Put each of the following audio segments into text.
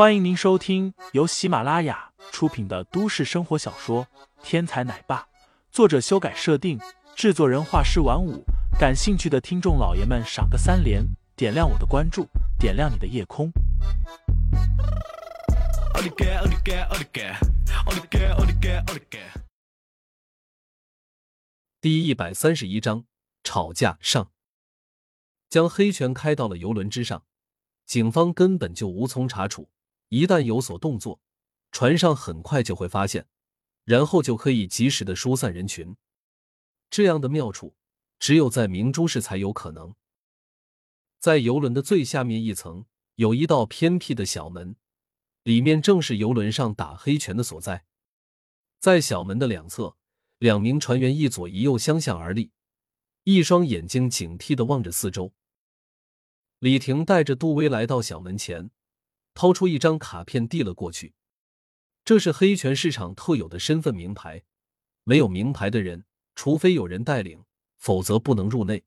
欢迎您收听由喜马拉雅出品的都市生活小说《天才奶爸》，作者修改设定，制作人画师晚舞。感兴趣的听众老爷们，赏个三连，点亮我的关注，点亮你的夜空。第一百三十一章吵架上，将黑拳开到了游轮之上，警方根本就无从查处。一旦有所动作，船上很快就会发现，然后就可以及时的疏散人群。这样的妙处，只有在明珠市才有可能。在游轮的最下面一层，有一道偏僻的小门，里面正是游轮上打黑拳的所在。在小门的两侧，两名船员一左一右相向而立，一双眼睛警惕的望着四周。李婷带着杜威来到小门前。掏出一张卡片递了过去，这是黑泉市场特有的身份名牌，没有名牌的人，除非有人带领，否则不能入内。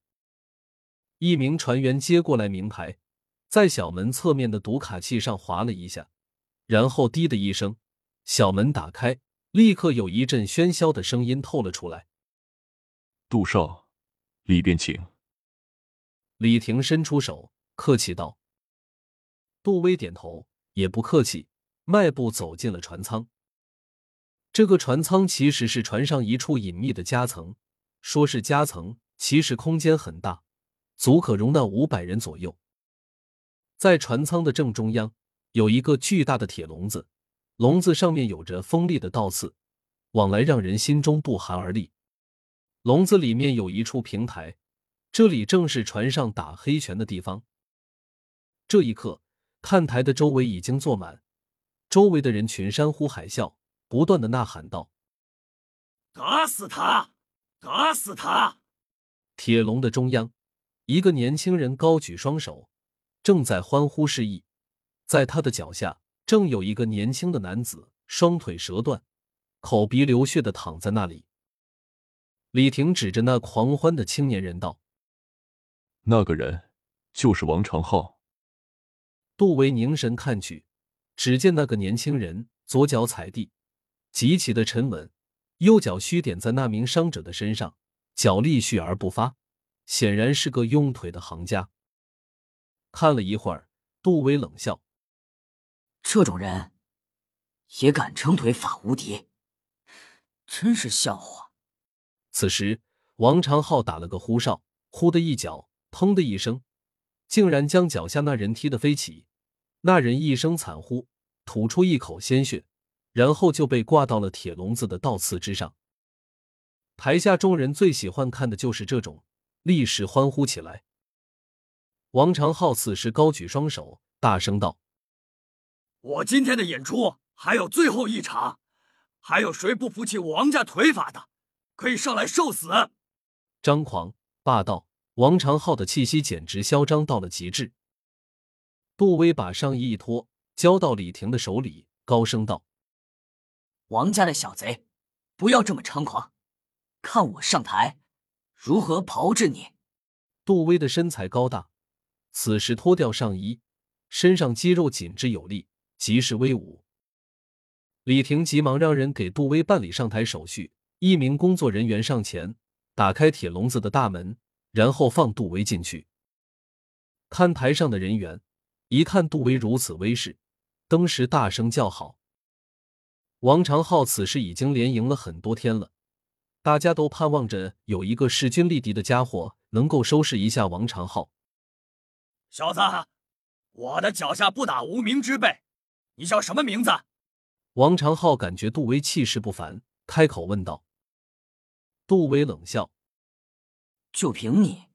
一名船员接过来名牌，在小门侧面的读卡器上划了一下，然后“滴”的一声，小门打开，立刻有一阵喧嚣的声音透了出来。杜少，里边请。李婷伸出手，客气道。杜威点头，也不客气，迈步走进了船舱。这个船舱其实是船上一处隐秘的夹层，说是夹层，其实空间很大，足可容纳五百人左右。在船舱的正中央有一个巨大的铁笼子，笼子上面有着锋利的倒刺，往来让人心中不寒而栗。笼子里面有一处平台，这里正是船上打黑拳的地方。这一刻。看台的周围已经坐满，周围的人群山呼海啸，不断的呐喊道：“打死他！打死他！”铁笼的中央，一个年轻人高举双手，正在欢呼示意。在他的脚下，正有一个年轻的男子，双腿折断，口鼻流血的躺在那里。李婷指着那狂欢的青年人道：“那个人就是王长浩。”杜维凝神看去，只见那个年轻人左脚踩地，极其的沉稳，右脚虚点在那名伤者的身上，脚力蓄而不发，显然是个用腿的行家。看了一会儿，杜威冷笑：“这种人也敢称腿法无敌，真是笑话。”此时，王长浩打了个呼哨，呼的一脚，砰的一声。竟然将脚下那人踢得飞起，那人一声惨呼，吐出一口鲜血，然后就被挂到了铁笼子的倒刺之上。台下众人最喜欢看的就是这种，立时欢呼起来。王长浩此时高举双手，大声道：“我今天的演出还有最后一场，还有谁不服气王家腿法的，可以上来受死！”张狂霸道。王长浩的气息简直嚣张到了极致。杜威把上衣一脱，交到李婷的手里，高声道：“王家的小贼，不要这么猖狂，看我上台如何炮制你！”杜威的身材高大，此时脱掉上衣，身上肌肉紧致有力，极是威武。李婷急忙让人给杜威办理上台手续。一名工作人员上前打开铁笼子的大门。然后放杜威进去。看台上的人员一看杜威如此威势，登时大声叫好。王长浩此时已经连赢了很多天了，大家都盼望着有一个势均力敌的家伙能够收拾一下王长浩。小子，我的脚下不打无名之辈，你叫什么名字？王长浩感觉杜威气势不凡，开口问道。杜威冷笑。就凭你，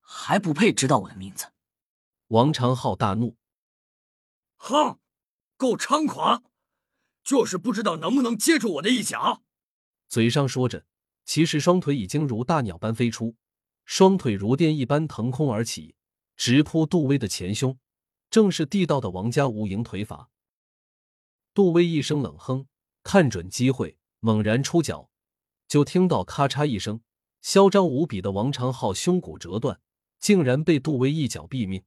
还不配知道我的名字？王长浩大怒，哼，够猖狂，就是不知道能不能接住我的一脚。嘴上说着，其实双腿已经如大鸟般飞出，双腿如电一般腾空而起，直扑杜威的前胸，正是地道的王家无影腿法。杜威一声冷哼，看准机会，猛然出脚，就听到咔嚓一声。嚣张无比的王长浩胸骨折断，竟然被杜威一脚毙命。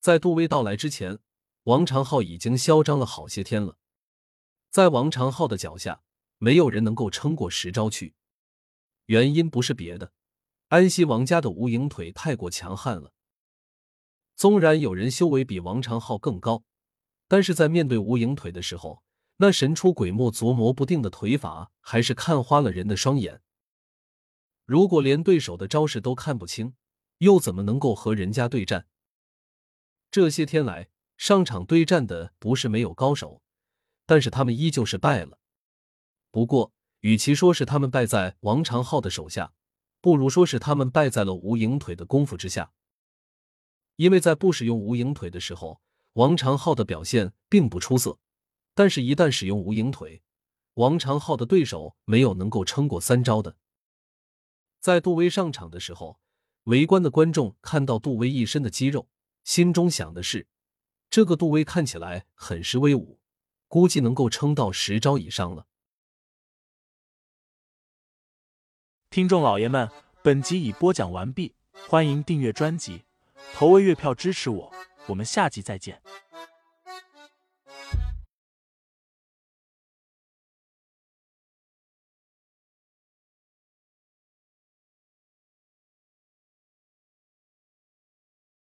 在杜威到来之前，王长浩已经嚣张了好些天了，在王长浩的脚下，没有人能够撑过十招去。原因不是别的，安西王家的无影腿太过强悍了。纵然有人修为比王长浩更高，但是在面对无影腿的时候，那神出鬼没、琢磨不定的腿法，还是看花了人的双眼。如果连对手的招式都看不清，又怎么能够和人家对战？这些天来上场对战的不是没有高手，但是他们依旧是败了。不过，与其说是他们败在王长浩的手下，不如说是他们败在了无影腿的功夫之下。因为在不使用无影腿的时候，王长浩的表现并不出色；但是，一旦使用无影腿，王长浩的对手没有能够撑过三招的。在杜威上场的时候，围观的观众看到杜威一身的肌肉，心中想的是：这个杜威看起来很是威武，估计能够撑到十招以上了。听众老爷们，本集已播讲完毕，欢迎订阅专辑，投喂月票支持我，我们下集再见。